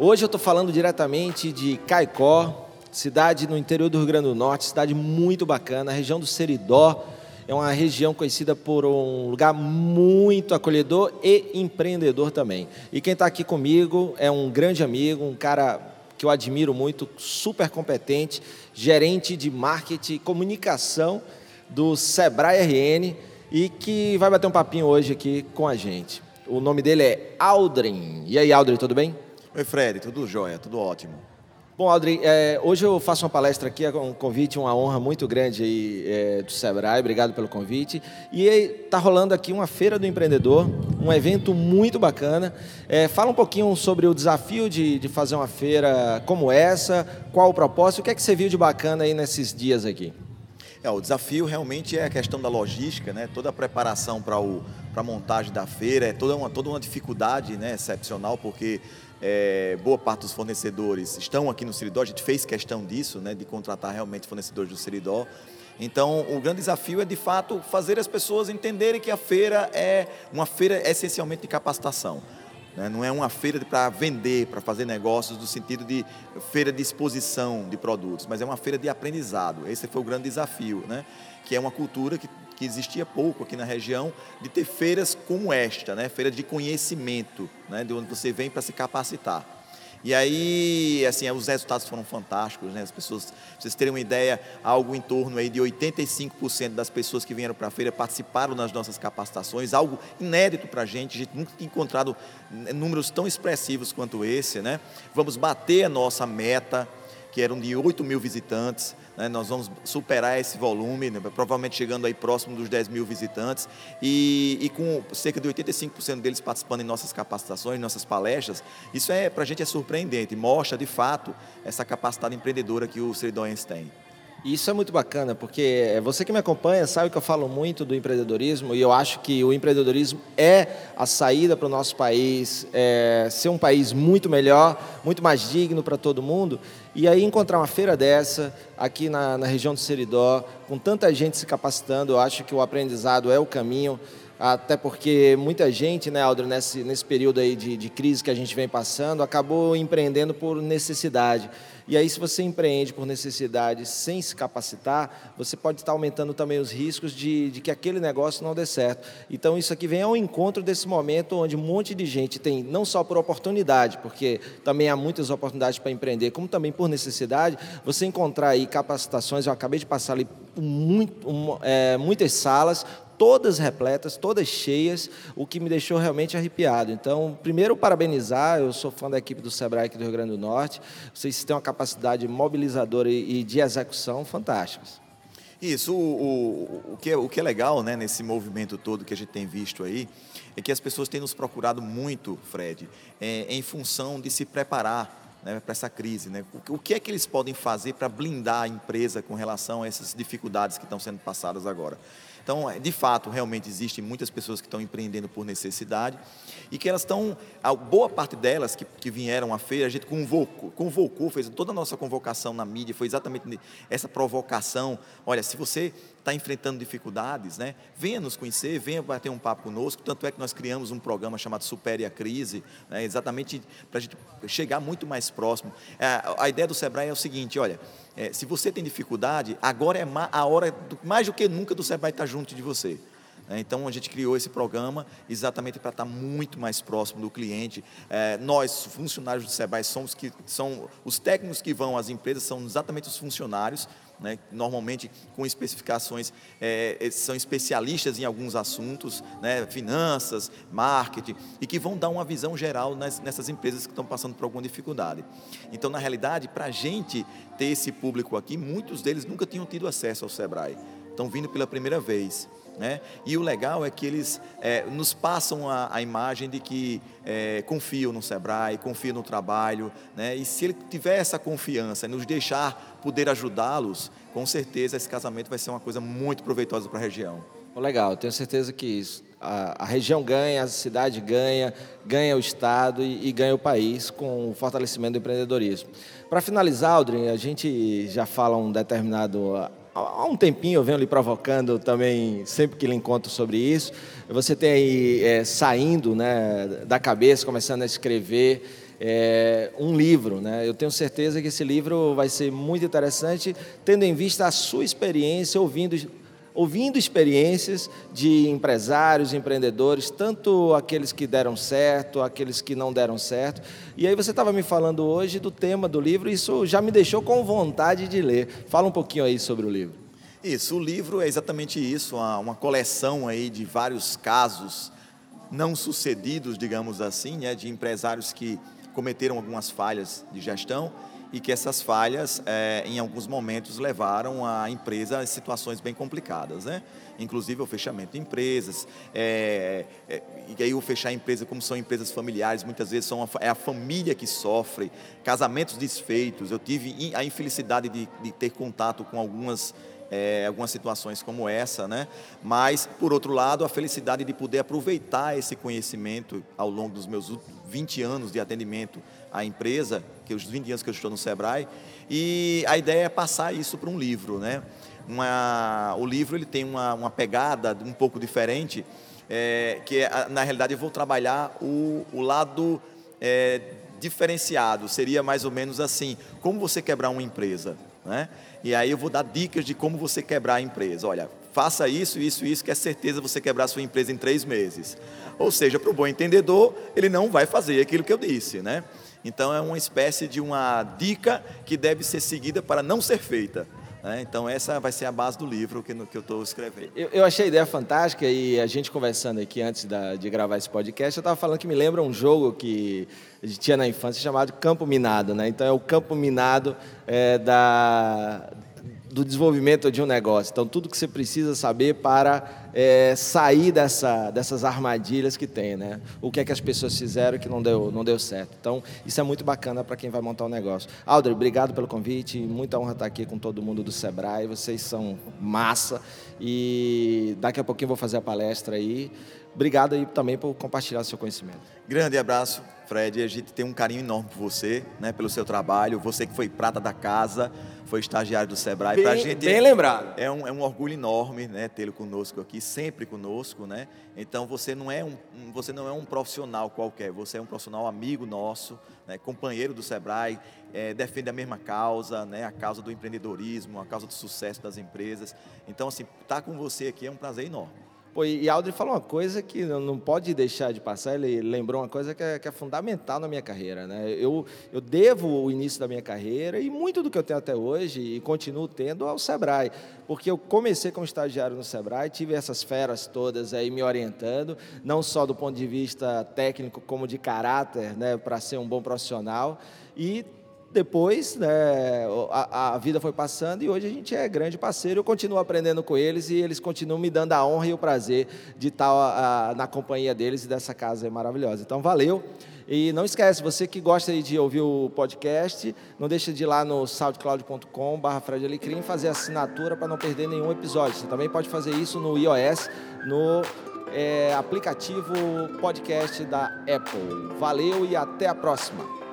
Hoje eu estou falando diretamente de Caicó, cidade no interior do Rio Grande do Norte, cidade muito bacana, a região do Seridó. É uma região conhecida por um lugar muito acolhedor e empreendedor também. E quem está aqui comigo é um grande amigo, um cara que eu admiro muito, super competente, gerente de marketing e comunicação do Sebrae RN e que vai bater um papinho hoje aqui com a gente. O nome dele é Aldrin. E aí, Aldrin, tudo bem? Oi, Fred, tudo jóia, tudo ótimo. Bom, Aldrin, é, hoje eu faço uma palestra aqui, é um convite, uma honra muito grande aí, é, do Sebrae, obrigado pelo convite. E está rolando aqui uma Feira do Empreendedor, um evento muito bacana. É, fala um pouquinho sobre o desafio de, de fazer uma feira como essa, qual o propósito, o que é que você viu de bacana aí nesses dias aqui? É, o desafio realmente é a questão da logística, né? toda a preparação para a montagem da feira, é toda uma, toda uma dificuldade né, excepcional, porque é, boa parte dos fornecedores estão aqui no Seridó, a gente fez questão disso, né, de contratar realmente fornecedores do Seridó. Então, o grande desafio é, de fato, fazer as pessoas entenderem que a feira é uma feira essencialmente de capacitação. Né? Não é uma feira para vender, para fazer negócios, no sentido de feira de exposição de produtos, mas é uma feira de aprendizado. Esse foi o grande desafio, né? que é uma cultura que que existia pouco aqui na região, de ter feiras como esta, né? feira de conhecimento, né? de onde você vem para se capacitar. E aí, assim, os resultados foram fantásticos, né? As pessoas, pra vocês terem uma ideia, algo em torno aí de 85% das pessoas que vieram para a feira participaram das nossas capacitações, algo inédito para a gente, a gente nunca tinha encontrado números tão expressivos quanto esse, né? Vamos bater a nossa meta, que eram de 8 mil visitantes, né? Nós vamos superar esse volume, né? provavelmente chegando aí próximo dos 10 mil visitantes e, e com cerca de 85% deles participando em nossas capacitações, nossas palestras. Isso é para a gente é surpreendente, mostra de fato essa capacidade empreendedora que o Seridóense tem. Isso é muito bacana, porque é, você que me acompanha sabe que eu falo muito do empreendedorismo e eu acho que o empreendedorismo é a saída para o nosso país, é ser um país muito melhor, muito mais digno para todo mundo. E aí encontrar uma feira dessa aqui na, na região do Seridó, com tanta gente se capacitando, eu acho que o aprendizado é o caminho até porque muita gente, né, Aldro, nesse, nesse período aí de, de crise que a gente vem passando, acabou empreendendo por necessidade. E aí, se você empreende por necessidade sem se capacitar, você pode estar aumentando também os riscos de, de que aquele negócio não dê certo. Então, isso aqui vem ao encontro desse momento onde um monte de gente tem, não só por oportunidade, porque também há muitas oportunidades para empreender, como também por necessidade, você encontrar aí capacitações. Eu acabei de passar ali muito, um, é, muitas salas todas repletas, todas cheias, o que me deixou realmente arrepiado. Então, primeiro, parabenizar, eu sou fã da equipe do Sebrae aqui do Rio Grande do Norte, vocês têm uma capacidade mobilizadora e de execução fantásticas. Isso, o, o, o, que é, o que é legal né, nesse movimento todo que a gente tem visto aí, é que as pessoas têm nos procurado muito, Fred, é, em função de se preparar né, para essa crise. Né? O, o que é que eles podem fazer para blindar a empresa com relação a essas dificuldades que estão sendo passadas agora? Então, é, de fato, realmente existem muitas pessoas que estão empreendendo por necessidade e que elas estão, a boa parte delas que, que vieram à feira, a gente convocou, convocou, fez toda a nossa convocação na mídia, foi exatamente essa provocação. Olha, se você está enfrentando dificuldades, né, venha nos conhecer, venha bater um papo conosco. Tanto é que nós criamos um programa chamado Supere a Crise, né, exatamente para a gente chegar muito mais próximo. É, a ideia do Sebrae é o seguinte: olha, é, se você tem dificuldade, agora é a hora, mais do que nunca, do Sebrae estar tá junto de você. É, então a gente criou esse programa exatamente para estar muito mais próximo do cliente. É, nós, funcionários do Sebrae, somos que são os técnicos que vão às empresas, são exatamente os funcionários né, normalmente com especificações, é, são especialistas em alguns assuntos, né, finanças, marketing, e que vão dar uma visão geral nessas empresas que estão passando por alguma dificuldade. Então, na realidade, para a gente ter esse público aqui, muitos deles nunca tinham tido acesso ao Sebrae, estão vindo pela primeira vez. Né? E o legal é que eles é, nos passam a, a, imagem de que é, confiam no Sebrae, confiam no trabalho, né? e se ele tiver essa confiança e nos deixar poder ajudá-los, com certeza esse casamento vai ser uma coisa muito proveitosa para a região. Legal, tenho certeza que isso, a, a, região ganha, a cidade ganha, ganha o Estado e, e, ganha o país com o fortalecimento do empreendedorismo. Para finalizar, Aldrin, a gente já fala um determinado há um tempinho eu venho lhe provocando também, sempre que lhe encontro sobre isso. Você tem aí é, saindo né, da cabeça, começando a escrever é, um livro. Né? Eu tenho certeza que esse livro vai ser muito interessante, tendo em vista a sua experiência, ouvindo ouvindo experiências de empresários, empreendedores, tanto aqueles que deram certo, aqueles que não deram certo. E aí você estava me falando hoje do tema do livro, e isso já me deixou com vontade de ler. Fala um pouquinho aí sobre o livro. Isso, o livro é exatamente isso, uma, coleção aí de vários casos não sucedidos, digamos assim, né, de empresários que cometeram algumas falhas de gestão e que essas falhas, é, em alguns momentos, levaram a empresa a situações bem complicadas, né? Inclusive o fechamento de empresas, é, é, e aí o fechar a empresa, como são empresas familiares, muitas vezes são a, é a família que sofre, casamentos desfeitos. Eu tive a infelicidade de, de ter contato com algumas é, algumas situações como essa, né? Mas, por outro lado, a felicidade de poder aproveitar esse conhecimento ao longo dos meus 20 anos de atendimento à empresa, que os 20 anos que eu estou no Sebrae, e a ideia é passar isso para um livro, né? Uma, o livro ele tem uma, uma pegada um pouco diferente, é, que é, na realidade eu vou trabalhar o, o lado é, diferenciado, seria mais ou menos assim, como você quebrar uma empresa, né? E aí eu vou dar dicas de como você quebrar a empresa. Olha, faça isso, isso, isso, que é certeza você quebrar a sua empresa em três meses. Ou seja, para o bom entendedor, ele não vai fazer aquilo que eu disse, né? Então é uma espécie de uma dica que deve ser seguida para não ser feita. Né? Então essa vai ser a base do livro que, que eu estou escrevendo. Eu, eu, achei a ideia fantástica e a gente conversando aqui antes da, de gravar esse podcast, eu estava falando que me lembra um jogo que a gente tinha na infância chamado Campo Minado. Né? Então é o campo minado é, da, do desenvolvimento de um negócio. Então, tudo que você precisa saber para é, sair dessa, dessas armadilhas que tem, né? O que é que as pessoas fizeram que não deu, não deu certo. Então, isso é muito bacana para quem vai montar um negócio. Aldre, obrigado pelo convite. Muita honra estar aqui com todo mundo do Sebrae. Vocês são massa. E daqui a pouquinho vou fazer a palestra aí. Obrigado aí também por compartilhar seu conhecimento. Grande abraço, Fred. A gente tem um carinho enorme por você, né, pelo seu trabalho. Você que foi prata da casa foi estagiário do Sebrae. Bem, pra gente bem lembrado. É um, é um orgulho enorme né, tê-lo conosco aqui, sempre conosco. Né? Então você não, é um, você não é um profissional qualquer, você é um profissional amigo nosso, né, companheiro do Sebrae, é, defende a mesma causa, né, a causa do empreendedorismo, a causa do sucesso das empresas. Então, assim, estar tá com você aqui é um prazer enorme. Pô, e Aldri falou uma coisa que não pode deixar de passar, ele lembrou uma coisa que é, que é, fundamental na minha carreira. Né? Eu, eu devo o início da minha carreira e muito do que eu tenho até hoje e continuo tendo ao Sebrae, porque eu comecei como estagiário no Sebrae, tive essas feras todas aí me orientando, não só do ponto de vista técnico, como de caráter, né, para ser um bom profissional, e depois, né, a, a, vida foi passando e hoje a gente é grande parceiro. Eu continuo aprendendo com eles e eles continuam me dando a honra e o prazer de estar a, a, na companhia deles e dessa casa maravilhosa. Então, valeu. E não esquece, você que gosta de ouvir o podcast, não deixa de ir lá no soundcloud.com.br Fred Alecrim fazer assinatura para não perder nenhum episódio. Você também pode fazer isso no iOS, no é, aplicativo podcast da Apple. Valeu e até a próxima.